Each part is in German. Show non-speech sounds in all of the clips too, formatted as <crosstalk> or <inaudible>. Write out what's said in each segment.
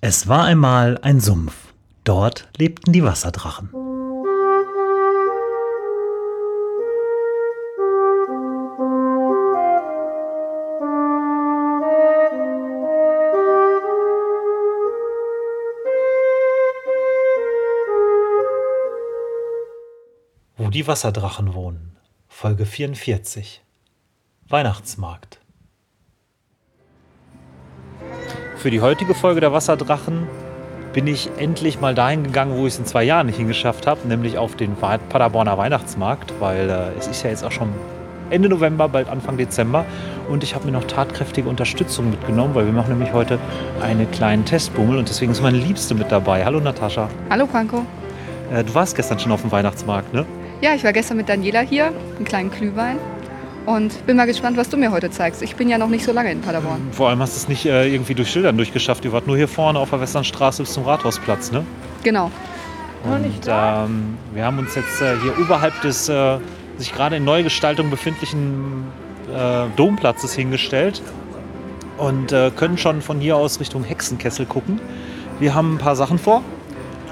Es war einmal ein Sumpf. Dort lebten die Wasserdrachen. Wo die Wasserdrachen wohnen. Folge 44. Weihnachtsmarkt. Für die heutige Folge der Wasserdrachen bin ich endlich mal dahin gegangen, wo ich es in zwei Jahren nicht hingeschafft habe, nämlich auf den Paderborner Weihnachtsmarkt, weil äh, es ist ja jetzt auch schon Ende November, bald Anfang Dezember und ich habe mir noch tatkräftige Unterstützung mitgenommen, weil wir machen nämlich heute einen kleinen Testbummel und deswegen ist meine Liebste mit dabei. Hallo Natascha. Hallo Franco. Äh, du warst gestern schon auf dem Weihnachtsmarkt, ne? Ja, ich war gestern mit Daniela hier, einen kleinen Glühwein. Und bin mal gespannt, was du mir heute zeigst. Ich bin ja noch nicht so lange in Paderborn. Vor allem hast du es nicht äh, irgendwie durch Schildern durchgeschafft. Ihr wart nur hier vorne auf der Westernstraße bis zum Rathausplatz, ne? Genau. Und ähm, wir haben uns jetzt äh, hier oberhalb des äh, sich gerade in Neugestaltung befindlichen äh, Domplatzes hingestellt und äh, können schon von hier aus Richtung Hexenkessel gucken. Wir haben ein paar Sachen vor.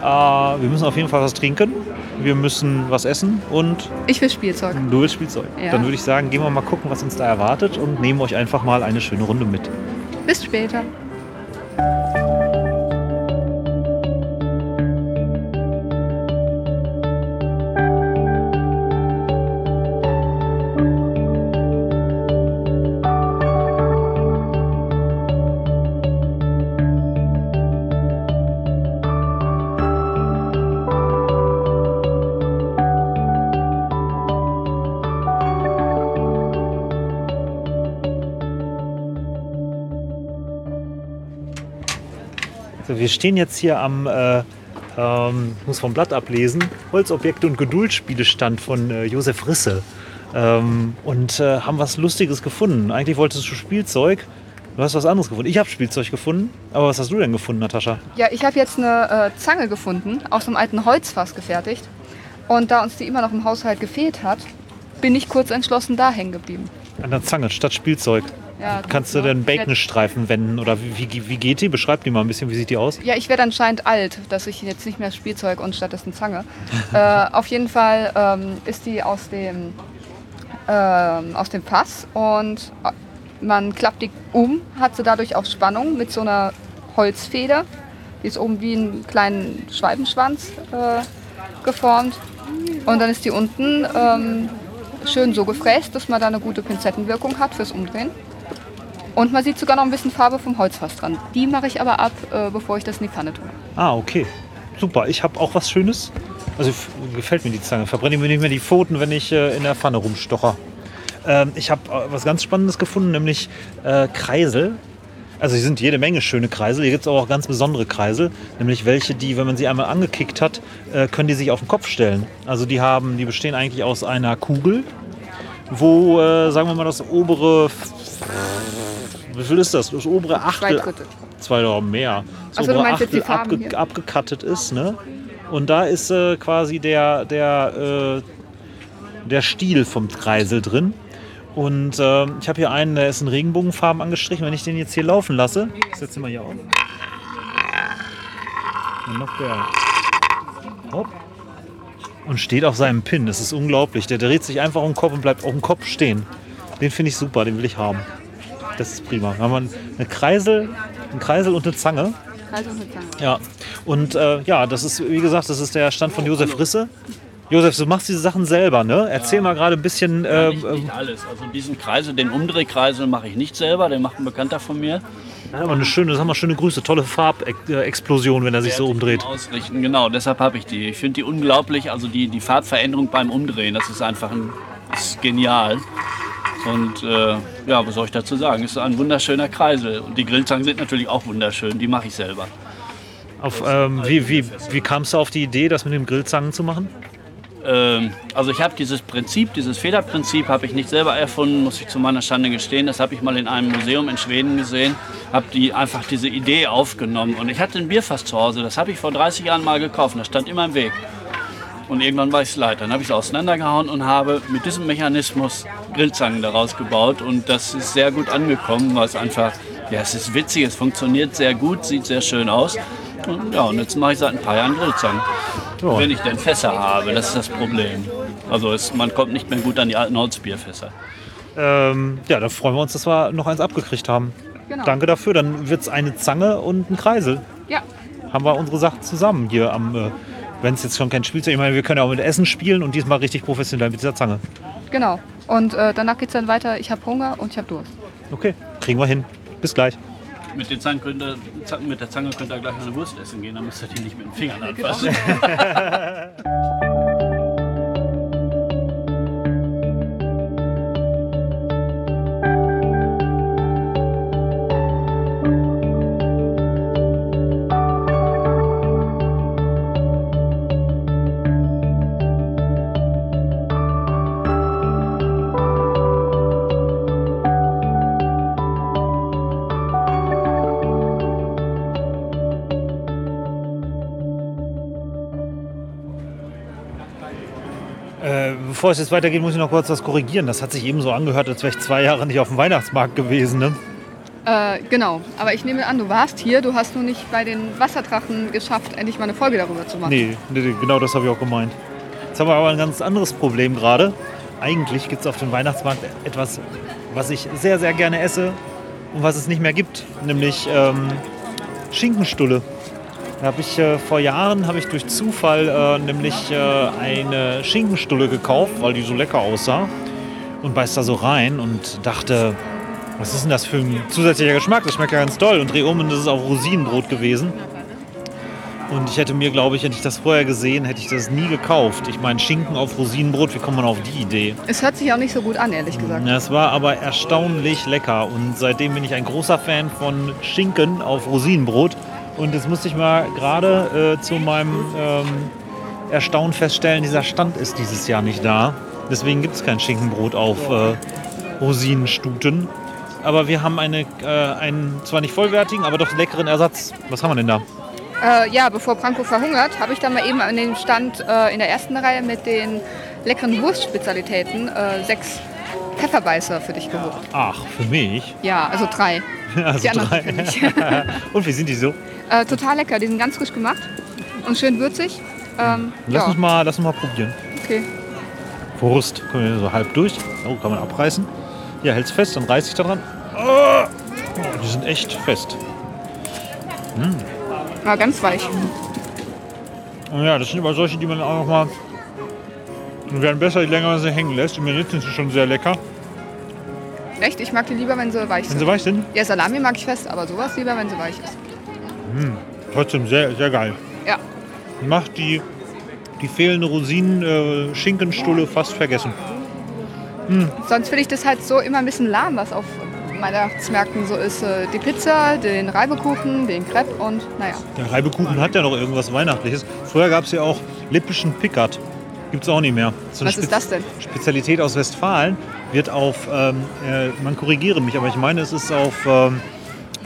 Äh, wir müssen auf jeden Fall was trinken. Wir müssen was essen und Ich will Spielzeug. du willst Spielzeug. Ja. Dann würde ich sagen, gehen wir mal gucken, was uns da erwartet und nehmen euch einfach mal eine schöne Runde mit. Bis später. Wir stehen jetzt hier am, äh, ähm, ich muss vom Blatt ablesen, Holzobjekte und Geduldspielestand von äh, Josef Risse. Ähm, und äh, haben was Lustiges gefunden. Eigentlich wolltest du Spielzeug. Du hast was anderes gefunden. Ich habe Spielzeug gefunden. Aber was hast du denn gefunden, Natascha? Ja, ich habe jetzt eine äh, Zange gefunden, aus einem alten Holzfass gefertigt. Und da uns die immer noch im Haushalt gefehlt hat, bin ich kurz entschlossen da hängen geblieben. An der Zange statt Spielzeug. Ja, Kannst du denn Baconstreifen wenden? Oder wie, wie, wie geht die? Beschreib die mal ein bisschen. Wie sieht die aus? Ja, ich werde anscheinend alt, dass ich jetzt nicht mehr Spielzeug und stattdessen Zange. <laughs> äh, auf jeden Fall ähm, ist die aus dem, ähm, aus dem Fass und äh, man klappt die um, hat sie dadurch auf Spannung mit so einer Holzfeder. Die ist oben wie einen kleinen Schwalbenschwanz äh, geformt. Und dann ist die unten ähm, schön so gefräst, dass man da eine gute Pinzettenwirkung hat fürs Umdrehen. Und man sieht sogar noch ein bisschen Farbe vom Holzfass dran. Die mache ich aber ab, äh, bevor ich das in die Pfanne tue. Ah, okay. Super. Ich habe auch was Schönes. Also gefällt mir die Zange. Verbrenne mir nicht mehr die Pfoten, wenn ich äh, in der Pfanne rumstocher. Ähm, ich habe äh, was ganz Spannendes gefunden, nämlich äh, Kreisel. Also hier sind jede Menge schöne Kreisel. Hier gibt es auch ganz besondere Kreisel, nämlich welche, die, wenn man sie einmal angekickt hat, äh, können die sich auf den Kopf stellen. Also die haben, die bestehen eigentlich aus einer Kugel, wo, sagen wir mal, das obere, wie viel ist das? Das obere Zwei Achtel, Drittel. zwei oder mehr. Das Ach so, du obere meinst Achtel hier? abgekattet ist, ne? Und da ist äh, quasi der, der, äh, der Stiel vom Kreisel drin. Und äh, ich habe hier einen, der ist in Regenbogenfarben angestrichen. Wenn ich den jetzt hier laufen lasse, ich setze ihn mal hier auf. Dann macht der hopp und steht auf seinem Pin. Das ist unglaublich. Der dreht sich einfach um den Kopf und bleibt auf dem Kopf stehen. Den finde ich super, den will ich haben. Das ist prima. Dann haben wir eine Kreisel, einen Kreisel und eine Zange. Also eine Zange. Ja, und äh, ja, das ist, wie gesagt, das ist der Stand von Josef Risse. Josef, du machst diese Sachen selber, ne? Erzähl mal gerade ein bisschen. Äh, Nicht, nicht alles. Also diesen Kreisel, den Umdrehkreisel mache ich nicht selber, den macht ein Bekannter von mir. äh, aber eine schöne, das haben wir schöne Grüße, tolle Farbexplosion, wenn er sich so umdreht. Ausrichten, genau, deshalb habe ich die. Ich finde die unglaublich, also die, die Farbveränderung beim Umdrehen, das ist einfach ein, ist genial. Und äh, ja, was soll ich dazu sagen? Es ist ein wunderschöner Kreisel. Und die Grillzangen sind natürlich auch wunderschön, die mache ich selber. Auf, ähm, wie, wie, wie kamst du auf die Idee, das mit dem Grillzangen zu machen? Ähm, also ich habe dieses Prinzip, dieses Federprinzip habe ich nicht selber erfunden, muss ich zu meiner Schande gestehen. Das habe ich mal in einem Museum in Schweden gesehen, habe die einfach diese Idee aufgenommen. Und ich hatte ein Bierfass zu Hause, das habe ich vor 30 Jahren mal gekauft, das stand immer im Weg. Und irgendwann war ich es leid. Dann habe ich es auseinandergehauen und habe mit diesem Mechanismus Grillzangen daraus gebaut. Und das ist sehr gut angekommen, weil es einfach Ja, es ist witzig, es funktioniert sehr gut, sieht sehr schön aus. Und, ja, und jetzt mache ich seit ein paar Jahren Grillzangen. Ja. Wenn ich denn Fässer habe, das ist das Problem. Also es, man kommt nicht mehr gut an die alten Holzbierfässer. Ähm, ja, da freuen wir uns, dass wir noch eins abgekriegt haben. Genau. Danke dafür. Dann wird es eine Zange und ein Kreisel. Ja, Haben wir unsere Sachen zusammen hier am, äh, wenn es jetzt schon kein Spielzeug Ich meine, wir können ja auch mit Essen spielen und diesmal richtig professionell mit dieser Zange. genau. Und äh, danach geht es dann weiter. Ich habe Hunger und ich habe Durst. Okay, kriegen wir hin. Bis gleich. Mit, den Zangen könnt ihr, mit der Zange könnt ihr gleich noch eine Wurst essen gehen, dann müsst ihr die nicht mit den Fingern <laughs> anfassen. Äh, <laughs> bevor es jetzt weitergeht, muss ich noch kurz was korrigieren. Das hat sich eben so angehört, als wäre ich zwei Jahre nicht auf dem Weihnachtsmarkt gewesen. Ne? Äh, genau. Aber ich nehme an, du warst hier. Du hast nur nicht bei den Wasserdrachen geschafft, endlich mal eine Folge darüber zu machen. Nee, nee, genau das habe ich auch gemeint. Jetzt haben wir aber ein ganz anderes Problem gerade. Eigentlich gibt es auf dem Weihnachtsmarkt etwas, was ich sehr, sehr gerne esse und was es nicht mehr gibt, nämlich ähm, Schinkenstulle. Da habe ich äh, vor Jahren habe ich durch Zufall äh, nämlich äh, eine Schinkenstulle gekauft, weil die so lecker aussah und beiß da so rein und dachte, was ist denn das für ein zusätzlicher Geschmack? Das schmeckt ja ganz toll und dreh um und das ist auch Rosinenbrot gewesen. Und ich hätte mir, glaube ich, hätte ich das vorher gesehen, hätte ich das nie gekauft. Ich meine, Schinken auf Rosinenbrot, wie kommt man auf die Idee? Es hört sich auch nicht so gut an, ehrlich gesagt. Ja, Es war aber erstaunlich lecker und seitdem bin ich ein großer Fan von Schinken auf Rosinenbrot. Und jetzt musste ich mal gerade äh, zu meinem ähm, Erstaunen feststellen, dieser Stand ist dieses Jahr nicht da. Deswegen gibt es kein Schinkenbrot auf äh, Rosinenstuten. Aber wir haben eine, äh, einen zwar nicht vollwertigen, aber doch leckeren Ersatz. Was haben wir denn da? Äh, ja, bevor Branko verhungert, habe ich dann mal eben an den Stand äh, in der ersten Reihe mit den leckeren Wurstspezialitäten äh, sechs Pfefferbeißer für dich geholt. Ach, für mich? Ja, also drei. <laughs> Also Die drei. für mich. <laughs> Und wie sind die so? Äh, total lecker, die sind ganz frisch gemacht und schön würzig. Ähm, Lass, ja, uns mal, lass uns mal probieren. okay. Wurst. Können wir so halb durch. Oh, kann man abreißen. Ja, hält's fest, dann reiß ich da dran. Oh, die sind echt fest. War ganz weich. Und ja, das sind aber solche, die man auch noch mal. Die werden besser, je länger man sie hängen lässt. Und jetzt sind sie schon sehr lecker. Echt? Ich mag die lieber, wenn sie weich Wenn sind. sie weich sind, Ja, Salami mag ich fest, aber sowas lieber, wenn sie weich ist. Trotzdem sehr, sehr geil. Ja. Macht die, die fehlende Rosinen-Schinkenstulle fast vergessen. Sonst finde ich das halt so immer ein bisschen lahm, was auf Weihnachtsmärkten so ist. Äh, Die Pizza, den Reibekuchen, den Crepe und naja. Der Reibekuchen hat ja noch irgendwas Weihnachtliches. Früher gab es ja auch lippischen Pickard. Gibt es auch nicht mehr. So Was ist Spez- das denn? Spezialität aus Westfalen wird auf, ähm, äh, man korrigiere mich, aber ich meine, es ist auf ähm,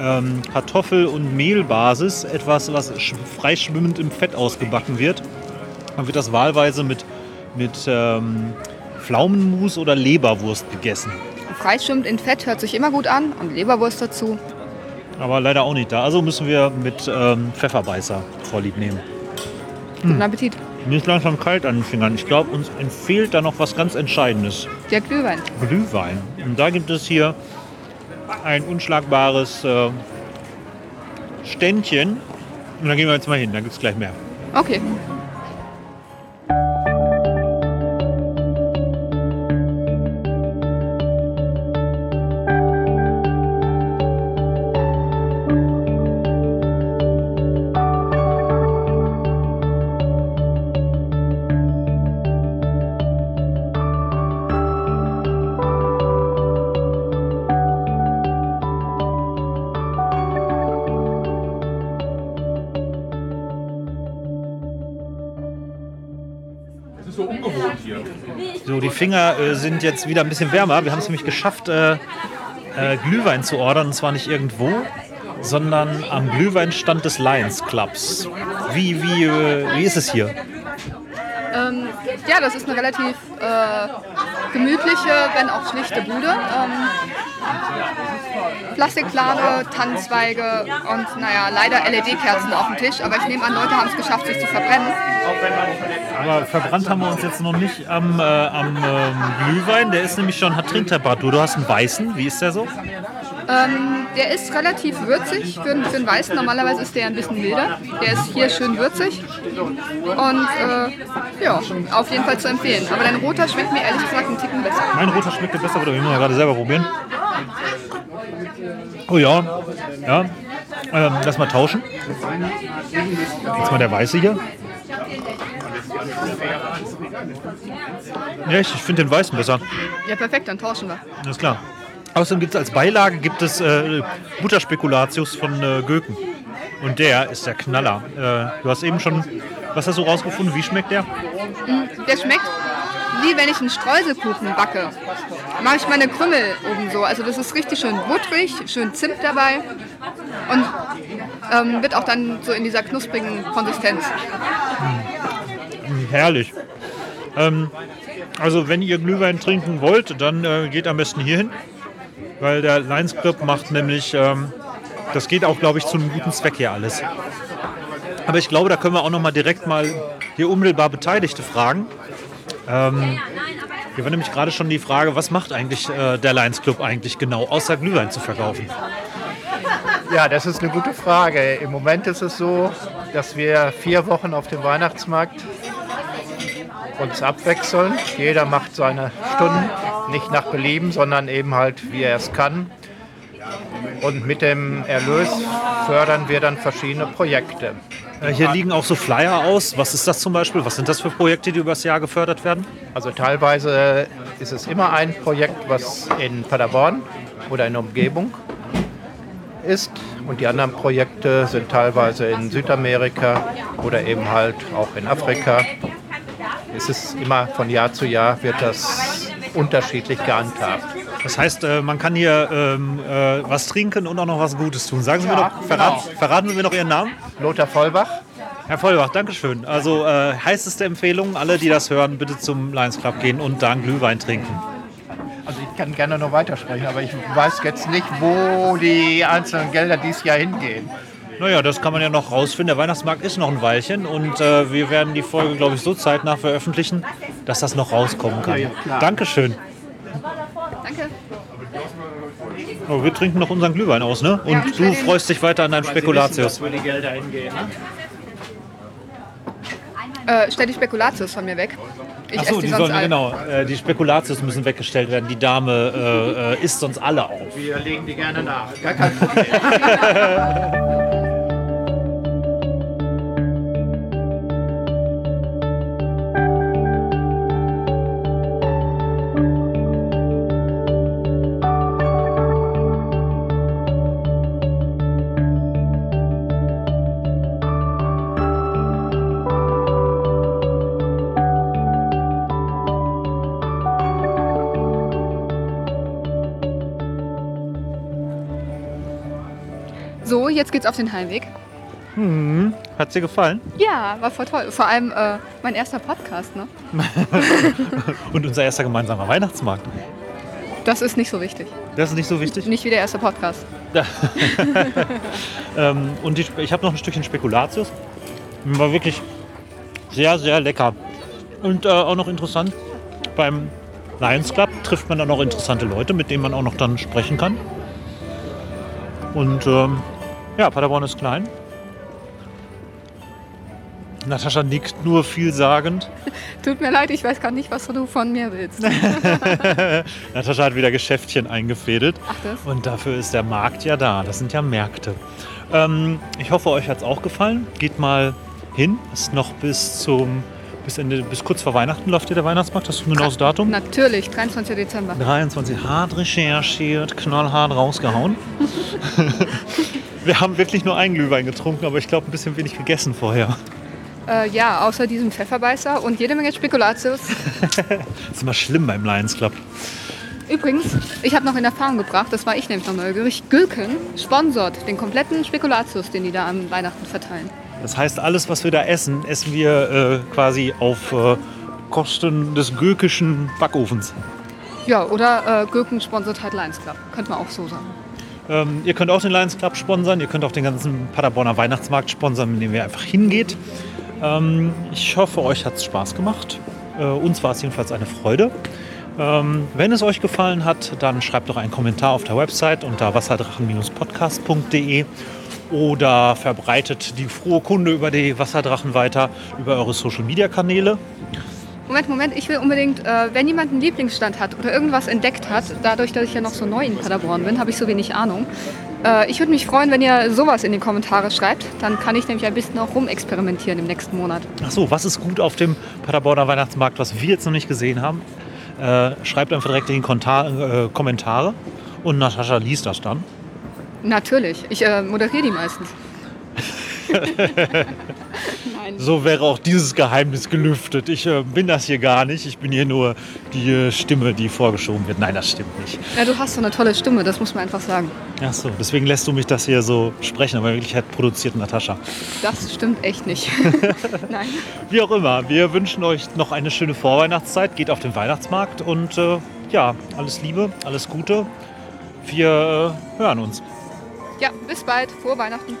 ähm, Kartoffel- und Mehlbasis etwas, was sch freischwimmend im Fett ausgebacken wird. Dann wird das wahlweise mit, mit ähm, Pflaumenmus oder Leberwurst gegessen. Freischwimmt in Fett hört sich immer gut an und Leberwurst dazu. Aber leider auch nicht da. Also müssen wir mit ähm, Pfefferbeißer vorlieb nehmen. Guten Appetit. Mir ist langsam kalt an den Fingern. Ich glaube, uns entfehlt da noch was ganz Entscheidendes. Der Glühwein. Glühwein. Und da gibt es hier ein unschlagbares äh, Ständchen. Und da gehen wir jetzt mal hin, da gibt es gleich mehr. Okay. Finger äh, sind jetzt wieder ein bisschen wärmer. Wir haben es nämlich geschafft, äh, äh, Glühwein zu ordern. Und zwar nicht irgendwo, sondern am Glühweinstand des Lions Clubs. Wie, wie, äh, wie ist es hier? Ähm, ja, das ist eine relativ äh, gemütliche, wenn auch schlichte Bude. Ähm, Plastikplane, Tannenzweige und naja, leider LED-Kerzen auf dem Tisch. Aber ich nehme an, Leute haben es geschafft, sich zu verbrennen. Aber verbrannt haben wir uns jetzt noch nicht am, äh, am ähm, Glühwein. Der ist nämlich schon, hat Trinktemperatur. Du hast einen weißen. Wie ist der so? Ähm, der ist relativ würzig für, einen- für einen Weißen. Normalerweise ist der ein bisschen milder. Der ist hier schön würzig. Und äh, ja, auf jeden Fall zu empfehlen. Aber dein roter schmeckt mir ehrlich gesagt einen Ticken besser. Mein roter schmeckt dir besser, aber wir müssen mal gerade selber probieren. Oh ja, ja. Ähm, lass mal tauschen. Jetzt mal der weiße hier. Ja, ich, ich finde den weißen besser. Ja, perfekt, dann tauschen wir. Alles klar. Außerdem gibt es als Beilage gibt es äh, Butterspekulatius von äh, Göken. Und der ist der Knaller. Äh, du hast eben schon, was hast du rausgefunden? Wie schmeckt der? Der schmeckt wie wenn ich einen Streuselkuchen backe. Mache ich meine Krümmel oben so. Also das ist richtig schön butterig, schön Zimt dabei und ähm, wird auch dann so in dieser knusprigen Konsistenz. Herrlich. Ähm, also wenn ihr Glühwein trinken wollt, dann äh, geht am besten hier hin. Weil der Lions Club macht nämlich, ähm, das geht auch, glaube ich, zu einem guten Zweck hier alles. Aber ich glaube, da können wir auch noch mal direkt mal hier unmittelbar Beteiligte fragen. Ähm, hier war nämlich gerade schon die Frage, was macht eigentlich äh, der Lions Club eigentlich genau, außer Glühwein zu verkaufen? Ja, das ist eine gute Frage. Im Moment ist es so, dass wir vier Wochen auf dem Weihnachtsmarkt uns abwechseln. Jeder macht seine Stunden, nicht nach Belieben, sondern eben halt, wie er es kann. Und mit dem Erlös fördern wir dann verschiedene Projekte. Äh, hier liegen auch so Flyer aus. Was ist das zum Beispiel? Was sind das für Projekte, die übers Jahr gefördert werden? Also teilweise ist es immer ein Projekt, was in Paderborn oder in der Umgebung ist. Und die anderen Projekte sind teilweise in Südamerika oder eben halt auch in Afrika. Es ist immer von Jahr zu Jahr wird das unterschiedlich gehandhabt. Das heißt, äh, man kann hier ähm, äh, was trinken und auch noch was Gutes tun. Sagen Sie mir Ja, noch, verrat, genau. verraten Sie mir noch Ihren Namen? Lothar Vollbach, Herr Vollbach, Dankeschön. Also äh, heißeste Empfehlung, alle, die das hören, bitte zum Lions Club gehen und da einen Glühwein trinken. also ich kann gerne noch weitersprechen, aber ich weiß jetzt nicht, wo die einzelnen Gelder dieses Jahr hingehen. Naja, das kann man ja noch rausfinden. Der Weihnachtsmarkt ist noch ein Weilchen und äh, wir werden die Folge, glaube ich, so zeitnah veröffentlichen, dass das noch rauskommen kann. Ja, ja. Dankeschön. Danke. Oh, wir trinken noch unseren Glühwein aus, ne? Und Ja, du freust dich weiter an deinem Spekulatius. wo die Gelder hingehen. Ne? Äh, stell die Spekulatius von mir weg. Ich Achso, die, die sollen, alle. genau, äh, die Spekulatius müssen weggestellt werden. Die Dame äh, äh, isst sonst alle auf. Wir legen die gerne nach. Gar kein <laughs> Problem. Jetzt geht's auf den Heimweg. Hat dir gefallen? Ja, war voll toll. Vor allem äh, mein erster Podcast, ne? <laughs> Und unser erster gemeinsamer Weihnachtsmarkt. Das ist nicht so wichtig. Das ist nicht so wichtig. Nicht wie der erste Podcast. <laughs> Ähm, und die, ich habe noch ein Stückchen Spekulatius. War wirklich sehr, sehr lecker. Und äh, auch noch interessant, beim Lions Club trifft man dann auch interessante Leute, mit denen man auch noch dann sprechen kann. Und ähm, ja, Paderborn ist klein. Natascha nickt nur vielsagend. <laughs> Tut mir leid, ich weiß gar nicht, was du von mir willst. <laughs> Natascha hat wieder Geschäftchen eingefädelt. Ach das? Und dafür ist der Markt ja da. Das sind ja Märkte. Ähm, ich hoffe, euch hat es auch gefallen. Geht mal hin. Ist noch bis zum bis Ende, bis kurz vor Weihnachten läuft hier der Weihnachtsmarkt. Hast du ein genaues Datum? Natürlich, 23. Dezember. 23. Hart recherchiert, knallhart rausgehauen. <laughs> Wir haben wirklich nur einen Glühwein getrunken, aber ich glaube ein bisschen wenig gegessen vorher. Äh, ja, außer diesem Pfefferbeißer und jede Menge Spekulatius. Das <laughs> ist immer schlimm beim Lions Club. Übrigens, ich habe noch in Erfahrung gebracht, das war ich nämlich noch neugierig, Gülken sponsort den kompletten Spekulatius, den die da am Weihnachten verteilen. Das heißt, alles, was wir da essen, essen wir äh, quasi auf äh, Kosten des gökischen Backofens. Ja, oder äh, Gülken sponsort halt Lions Club. Könnte man auch so sagen. Ähm, ihr könnt auch den Lions Club sponsern, ihr könnt auch den ganzen Paderborner Weihnachtsmarkt sponsern, mit dem ihr einfach hingeht. Ähm, ich hoffe, euch hat es Spaß gemacht. Äh, uns war es jedenfalls eine Freude. Ähm, wenn es euch gefallen hat, dann schreibt doch einen Kommentar auf der Website unter wasserdrachen-podcast.de oder verbreitet die frohe Kunde über die Wasserdrachen weiter über eure Social-Media-Kanäle. Moment, Moment, ich will unbedingt, äh, wenn jemand einen Lieblingsstand hat oder irgendwas entdeckt hat, dadurch, dass ich ja noch so neu in Paderborn bin, habe ich so wenig Ahnung. Äh, ich würde mich freuen, wenn ihr sowas in die Kommentare schreibt. Dann kann ich nämlich ein bisschen auch rumexperimentieren im nächsten Monat. Achso, was ist gut auf dem Paderborner Weihnachtsmarkt, was wir jetzt noch nicht gesehen haben? Äh, schreibt einfach direkt in die Konta äh, Kommentare und Natascha liest das dann. Natürlich, ich äh, moderiere die meistens. <laughs> So wäre auch dieses Geheimnis gelüftet. Ich äh, bin das hier gar nicht. Ich bin hier nur die äh, Stimme, die vorgeschoben wird. Nein, das stimmt nicht. Ja, du hast so eine tolle Stimme, das muss man einfach sagen. Ach so, deswegen lässt du mich das hier so sprechen, aber in Wirklichkeit produziert Natascha. Das stimmt echt nicht. <laughs> Nein. Wie auch immer, wir wünschen euch noch eine schöne Vorweihnachtszeit. Geht auf den Weihnachtsmarkt und äh, ja, alles Liebe, alles Gute. Wir äh, hören uns. Ja, bis bald. Frohe Weihnachten.